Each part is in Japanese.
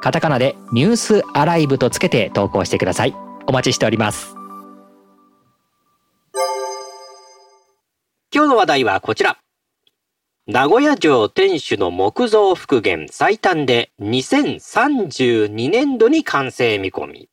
カタカナでニュースアライブとつけて投稿してください。お待ちしております。今日の話題はこちら。名古屋城天守の木造復元最短で2032年度に完成見込み。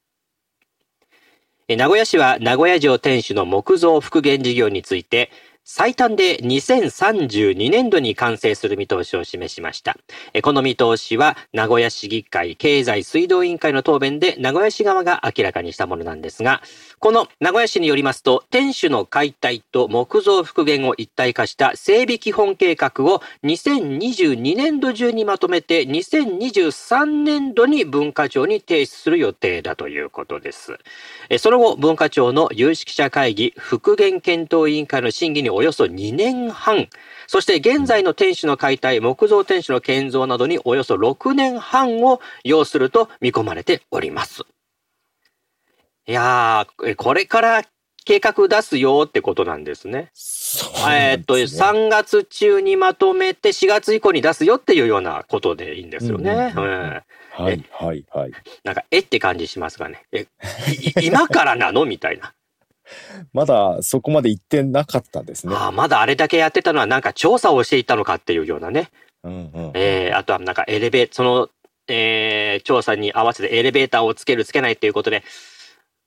名古屋市は名古屋城天守の木造復元事業について、最短で2032年度に完成する見通しを示しました。この見通しは名古屋市議会経済水道委員会の答弁で名古屋市側が明らかにしたものなんですが、この名古屋市によりますと、天守の解体と木造復元を一体化した整備基本計画を2022年度中にまとめて2023年度に文化庁に提出する予定だということです。その後、文化庁の有識者会議復元検討委員会の審議におよそ2年半、そして現在の天守の解体、木造天守の建造などにおよそ6年半を要すると見込まれております。いやー、これから計画出すよってことなんですね。すねえっと、3月中にまとめて4月以降に出すよっていうようなことでいいんですよね。はい、はい、はい。なんか、えって感じしますがね。え、今からなの？みたいな。まだそこまで行ってなかったんですね。あまだあれだけやってたのはなんか調査をしていたのかっていうようなね。うんうん、えー、あとはなんかエレベーその、えー、調査に合わせてエレベーターをつけるつけないっていうことで、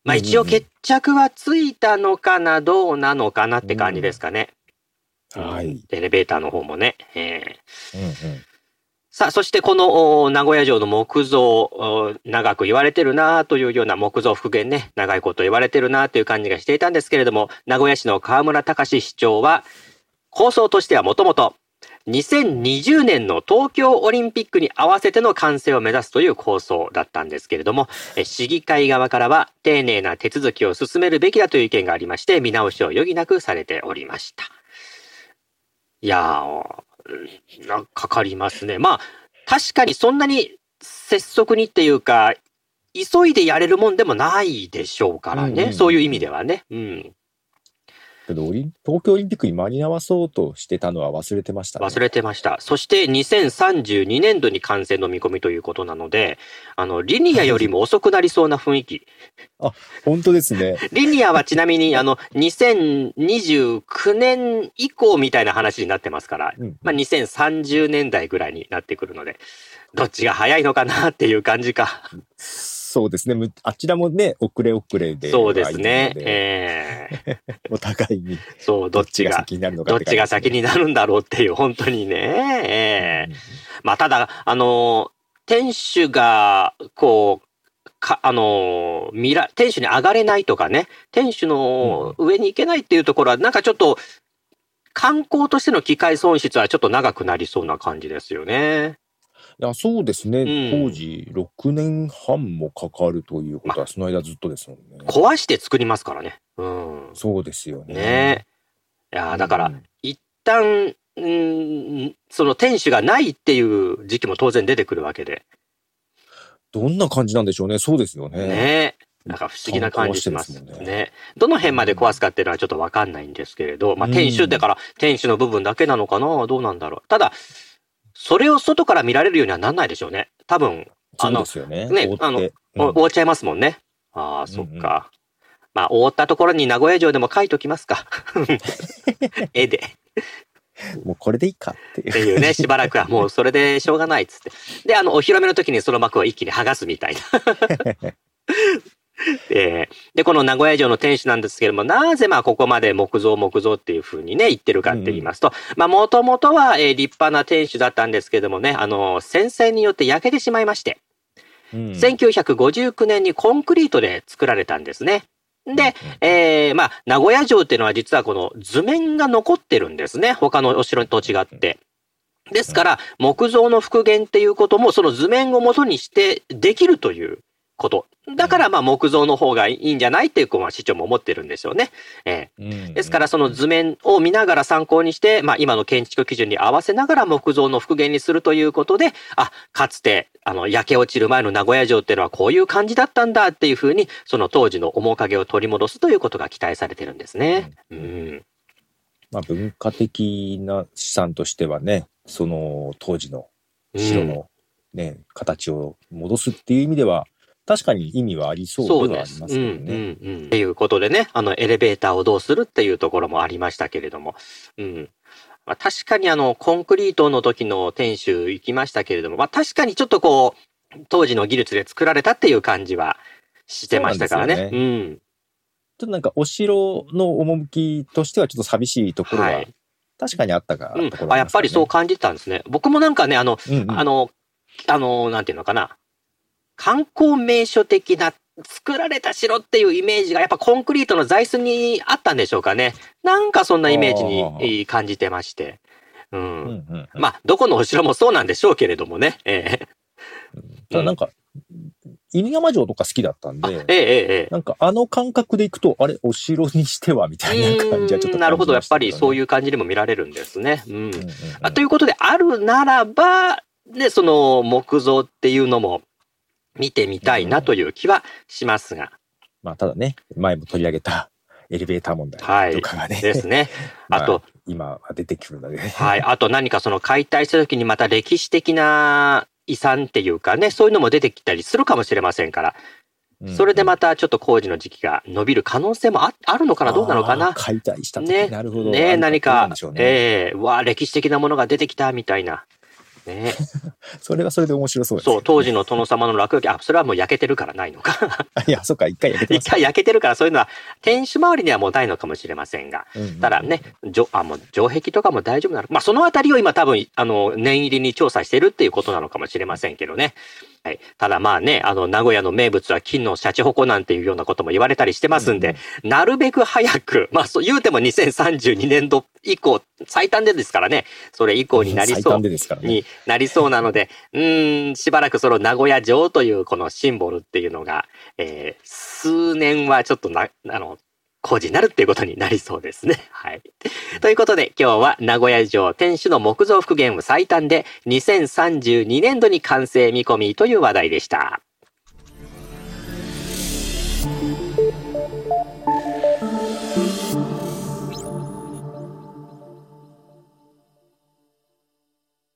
まあ一応決着はついたのかな、どうなのかなって感じですかね。うん、はい。エレベーターの方もね。えー、うんうんさあ、そしてこの名古屋城の木造、長く言われてるなというような木造復元ね、長いこと言われてるなという感じがしていたんですけれども、名古屋市の河村隆市長は、構想としてはもともと、2020年の東京オリンピックに合わせての完成を目指すという構想だったんですけれども、市議会側からは丁寧な手続きを進めるべきだという意見がありまして、見直しを余儀なくされておりました。いやー、かかりますね。まあ、確かにそんなに拙速にっていうか、急いでやれるもんでもないでしょうからね。うんうん、そういう意味ではね。うん。けど、東京オリンピックに間に合わそうとしてたのは忘れてました、ね、忘れてました。そして2032年度に完成の見込みということなので、あの、リニアよりも遅くなりそうな雰囲気。あ、本当ですね。リニアはちなみに、あの、2029年以降みたいな話になってますから、うん、まあ2030年代ぐらいになってくるので、どっちが早いのかなっていう感じか。そうですね。あちらもね、遅れ遅れで。そうですね。ええー、お互いに。そう、どっちが先になるのか、ね、どっちが先になるんだろうっていう、本当にね。ええー、まあ、ただ、あの、店主が、こう、か、あの、ミラ、店主に上がれないとかね、店主の上に行けないっていうところは、なんかちょっと、観光としての機械損失はちょっと長くなりそうな感じですよね。いや、そうですね。うん当時6年半もかかるということは、その間ずっとですもんね。壊して作りますからね。うん。そうですよね。ねいやだから、一旦、うん、その店主がないっていう時期も当然出てくるわけで。どんな感じなんでしょうね。そうですよね。ねなんか不思議な感じしますね。ねどの辺まで壊すかっていうのはちょっとわかんないんですけれど、まあ、店主だから、店主の部分だけなのかな？どうなんだろう。ただ、それを外から見られるようにはなんないでしょうね。多分、あの、ね、ね、あの、うん、覆っちゃいますもんね。ああ、そっか。まあ、覆ったところに名古屋城でも書いときますか。絵で。もうこれでいいかっていう。っていうね、しばらくはもうそれでしょうがないっつって。で、あの、お披露目の時にその幕を一気に剥がすみたいな。えー、で、この名古屋城の天守なんですけれども、なぜまあここまで木造木造っていうふうにね、言ってるかって言いますと、うん、まあもともとは、えー、立派な天守だったんですけれどもね、あの、戦線によって焼けてしまいまして、うん、1959年にコンクリートで作られたんですね。で、えー、まあ、名古屋城っていうのは実はこの図面が残ってるんですね。他のお城と違って。ですから、木造の復元っていうこともその図面を元にしてできるということ。だからまあ木造の方がいいんじゃないっていう、まあ市長も思ってるんですよね。えー、ですからその図面を見ながら参考にして、まあ今の建築基準に合わせながら木造の復元にするということで、あ、かつてあの焼け落ちる前の名古屋城っていうのはこういう感じだったんだっていうふうに、その当時の面影を取り戻すということが期待されてるんですね。うん、うんまあ、文化的な資産としてはね、その当時の城のね、うん、形を戻すっていう意味では、確かに意味はありそうではありますよね。うんうんうん。っていうことでね、あの、エレベーターをどうするっていうところもありましたけれども、うん。まあ、確かにあの、コンクリートの時の天守行きましたけれども、まあ確かにちょっとこう、当時の技術で作られたっていう感じはしてましたからね。うねうん。ちょっとなんかお城の趣としてはちょっと寂しいところは、確かにあったか、ね、うん、あ、やっぱりそう感じてたんですね。僕もなんかね、あの、うんうん、あの、あの、なんていうのかな。観光名所的な作られた城っていうイメージがやっぱコンクリートの座椅子にあったんでしょうかね。なんかそんなイメージに感じてまして。うん。うんうんうん、まあ、どこのお城もそうなんでしょうけれどもね。ええただなんか、犬山城とか好きだったんで、ええええ、なんかあの感覚でいくと、あれ、お城にしてはみたいな感じはちょっと、ね、なるほど、やっぱりそういう感じにも見られるんですね。うん。うんうんうん、ということで、あるならば、ね、その木造っていうのも、見てみたいなという気はしますが。まあ、ただね、前も取り上げたエレベーター問題とかがね。はい、ですね。あと、今は出てくるので、ね。はい。あと何かその解体した時にまた歴史的な遺産っていうかね、そういうのも出てきたりするかもしれませんから、それでまたちょっと工事の時期が伸びる可能性もああるのかな？どうなのかな？解体したね。なるほど。ね何か、ね、ええー、わ歴史的なものが出てきたみたいな。ね。それはそれで面白そうです、ね、そう、当時の殿様の落書き、あ、それはもう焼けてるからないのか。いや、そっか、一回焼けて一回焼けてるから、そういうのは、天守周りにはもうないのかもしれませんが、うんうん、ただね、じょあもう城壁とかも大丈夫なのまあ、そのあたりを今多分、あの、念入りに調査してるっていうことなのかもしれませんけどね。はい。ただまあね、あの、名古屋の名物は金のシャチホコなんていうようなことも言われたりしてますんで、うん、なるべく早く、まあそう言うても2032年度以降、最短でですからね、それ以降になりそう、になりそうなので、うん、しばらくその名古屋城というこのシンボルっていうのが、えー、数年はちょっとな、あの、工事になるっていうことになりそうですね。はい。ということで今日は名古屋城天守の木造復元を最短で2032年度に完成見込みという話題でした。